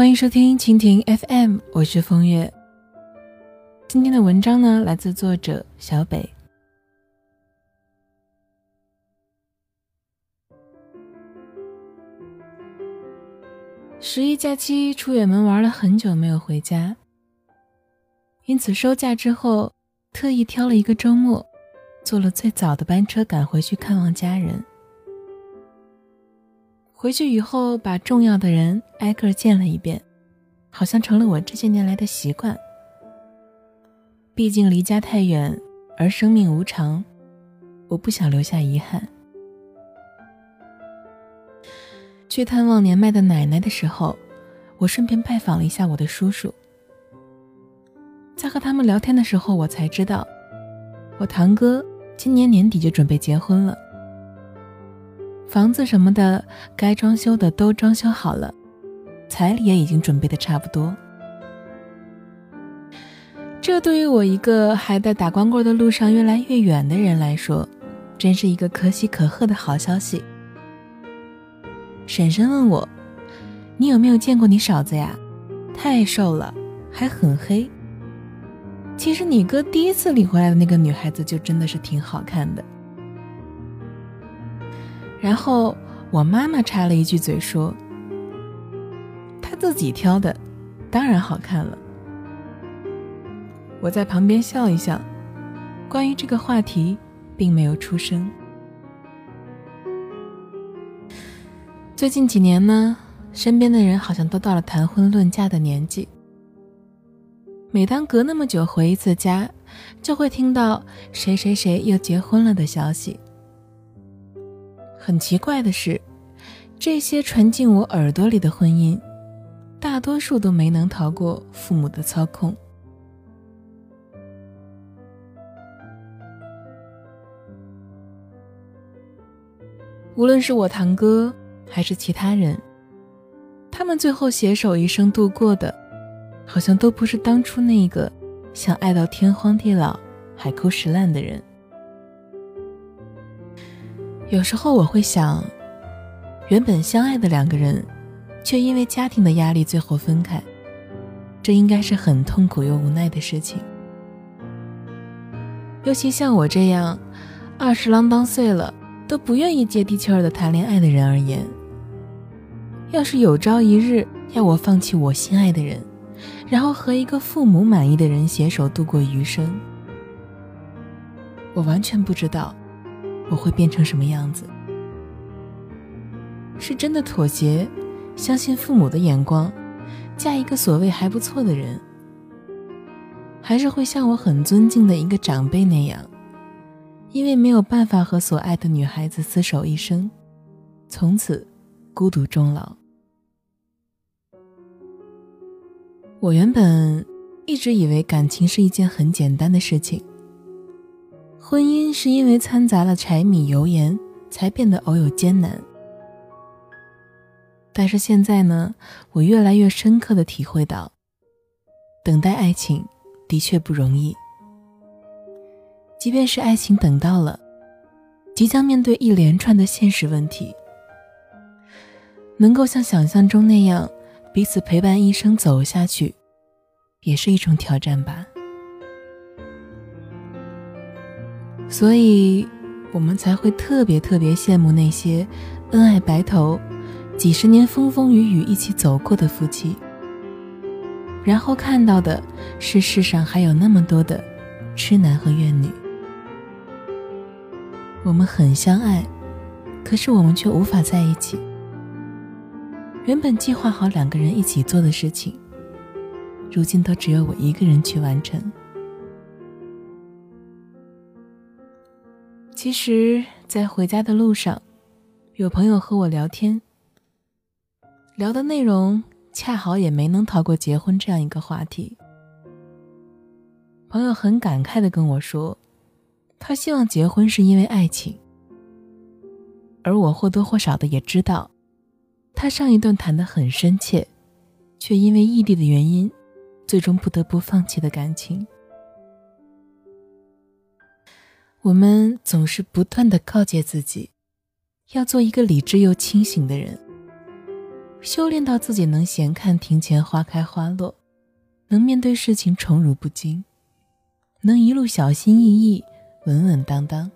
欢迎收听蜻蜓 FM，我是风月。今天的文章呢，来自作者小北。十一假期出远门玩了很久，没有回家，因此收假之后，特意挑了一个周末，坐了最早的班车赶回去看望家人。回去以后，把重要的人挨个见了一遍，好像成了我这些年来的习惯。毕竟离家太远，而生命无常，我不想留下遗憾。去探望年迈的奶奶的时候，我顺便拜访了一下我的叔叔。在和他们聊天的时候，我才知道，我堂哥今年年底就准备结婚了。房子什么的，该装修的都装修好了，彩礼也已经准备的差不多。这对于我一个还在打光棍的路上越来越远的人来说，真是一个可喜可贺的好消息。婶婶问我：“你有没有见过你嫂子呀？太瘦了，还很黑。”其实你哥第一次领回来的那个女孩子就真的是挺好看的。然后我妈妈插了一句嘴说：“她自己挑的，当然好看了。”我在旁边笑一笑，关于这个话题并没有出声。最近几年呢，身边的人好像都到了谈婚论嫁的年纪。每当隔那么久回一次家，就会听到谁谁谁又结婚了的消息。很奇怪的是，这些传进我耳朵里的婚姻，大多数都没能逃过父母的操控。无论是我堂哥还是其他人，他们最后携手一生度过的，好像都不是当初那个想爱到天荒地老、海枯石烂的人。有时候我会想，原本相爱的两个人，却因为家庭的压力最后分开，这应该是很痛苦又无奈的事情。尤其像我这样二十郎当岁了都不愿意接地气儿的谈恋爱的人而言，要是有朝一日要我放弃我心爱的人，然后和一个父母满意的人携手度过余生，我完全不知道。我会变成什么样子？是真的妥协，相信父母的眼光，嫁一个所谓还不错的人，还是会像我很尊敬的一个长辈那样，因为没有办法和所爱的女孩子厮守一生，从此孤独终老？我原本一直以为感情是一件很简单的事情。婚姻是因为掺杂了柴米油盐，才变得偶有艰难。但是现在呢，我越来越深刻的体会到，等待爱情的确不容易。即便是爱情等到了，即将面对一连串的现实问题，能够像想象中那样彼此陪伴一生走下去，也是一种挑战吧。所以，我们才会特别特别羡慕那些恩爱白头、几十年风风雨雨一起走过的夫妻。然后看到的是世上还有那么多的痴男和怨女。我们很相爱，可是我们却无法在一起。原本计划好两个人一起做的事情，如今都只有我一个人去完成。其实，在回家的路上，有朋友和我聊天，聊的内容恰好也没能逃过结婚这样一个话题。朋友很感慨的跟我说，他希望结婚是因为爱情，而我或多或少的也知道，他上一段谈的很深切，却因为异地的原因，最终不得不放弃的感情。我们总是不断的告诫自己，要做一个理智又清醒的人，修炼到自己能闲看庭前花开花落，能面对事情宠辱不惊，能一路小心翼翼、稳稳当当，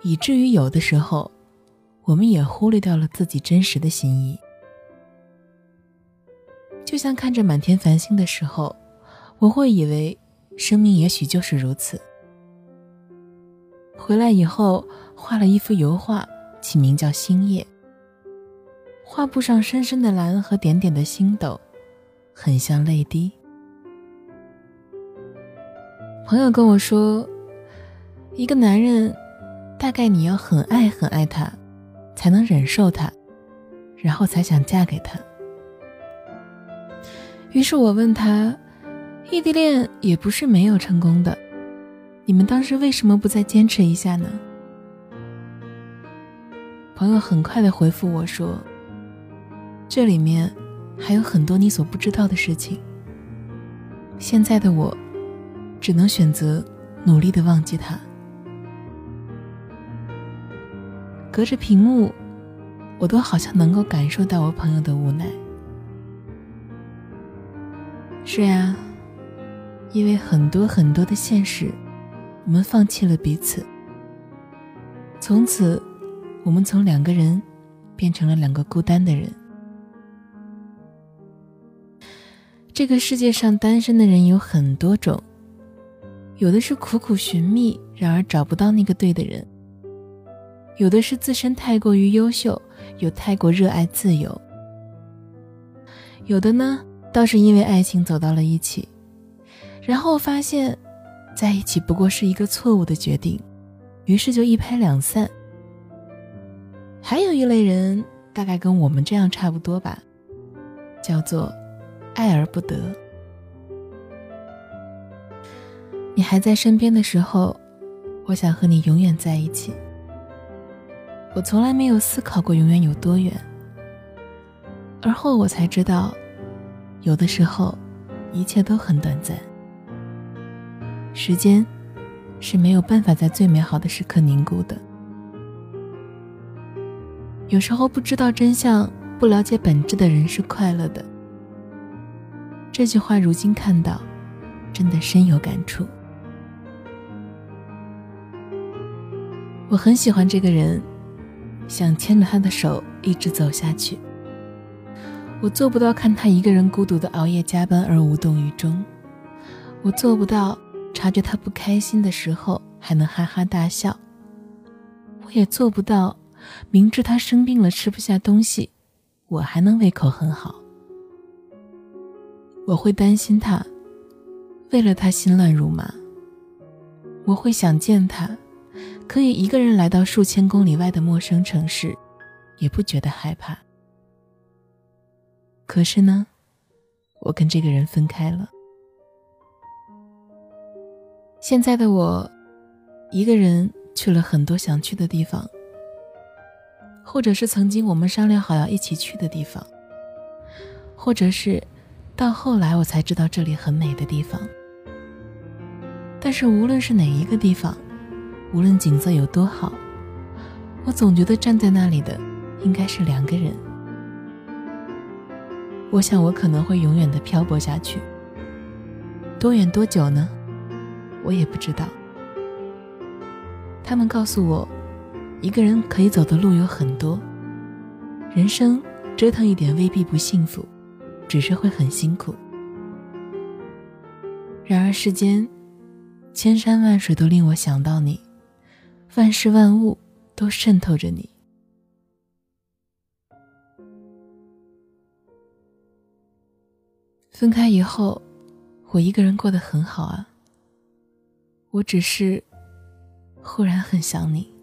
以至于有的时候，我们也忽略掉了自己真实的心意。就像看着满天繁星的时候，我会以为生命也许就是如此。回来以后，画了一幅油画，起名叫《星夜》。画布上深深的蓝和点点的星斗，很像泪滴。朋友跟我说，一个男人，大概你要很爱很爱他，才能忍受他，然后才想嫁给他。于是我问他，异地恋也不是没有成功的。你们当时为什么不再坚持一下呢？朋友很快的回复我说：“这里面还有很多你所不知道的事情。现在的我，只能选择努力的忘记他。”隔着屏幕，我都好像能够感受到我朋友的无奈。是呀，因为很多很多的现实。我们放弃了彼此，从此，我们从两个人变成了两个孤单的人。这个世界上单身的人有很多种，有的是苦苦寻觅，然而找不到那个对的人；有的是自身太过于优秀，又太过热爱自由；有的呢，倒是因为爱情走到了一起，然后发现。在一起不过是一个错误的决定，于是就一拍两散。还有一类人，大概跟我们这样差不多吧，叫做爱而不得。你还在身边的时候，我想和你永远在一起。我从来没有思考过永远有多远，而后我才知道，有的时候，一切都很短暂。时间是没有办法在最美好的时刻凝固的。有时候不知道真相、不了解本质的人是快乐的。这句话如今看到，真的深有感触。我很喜欢这个人，想牵着他的手一直走下去。我做不到看他一个人孤独的熬夜加班而无动于衷，我做不到。察觉他不开心的时候还能哈哈大笑，我也做不到。明知他生病了吃不下东西，我还能胃口很好。我会担心他，为了他心乱如麻。我会想见他，可以一个人来到数千公里外的陌生城市，也不觉得害怕。可是呢，我跟这个人分开了。现在的我，一个人去了很多想去的地方，或者是曾经我们商量好要一起去的地方，或者是到后来我才知道这里很美的地方。但是无论是哪一个地方，无论景色有多好，我总觉得站在那里的应该是两个人。我想我可能会永远的漂泊下去，多远多久呢？我也不知道。他们告诉我，一个人可以走的路有很多，人生折腾一点未必不幸福，只是会很辛苦。然而世间，千山万水都令我想到你，万事万物都渗透着你。分开以后，我一个人过得很好啊。我只是忽然很想你。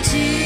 天还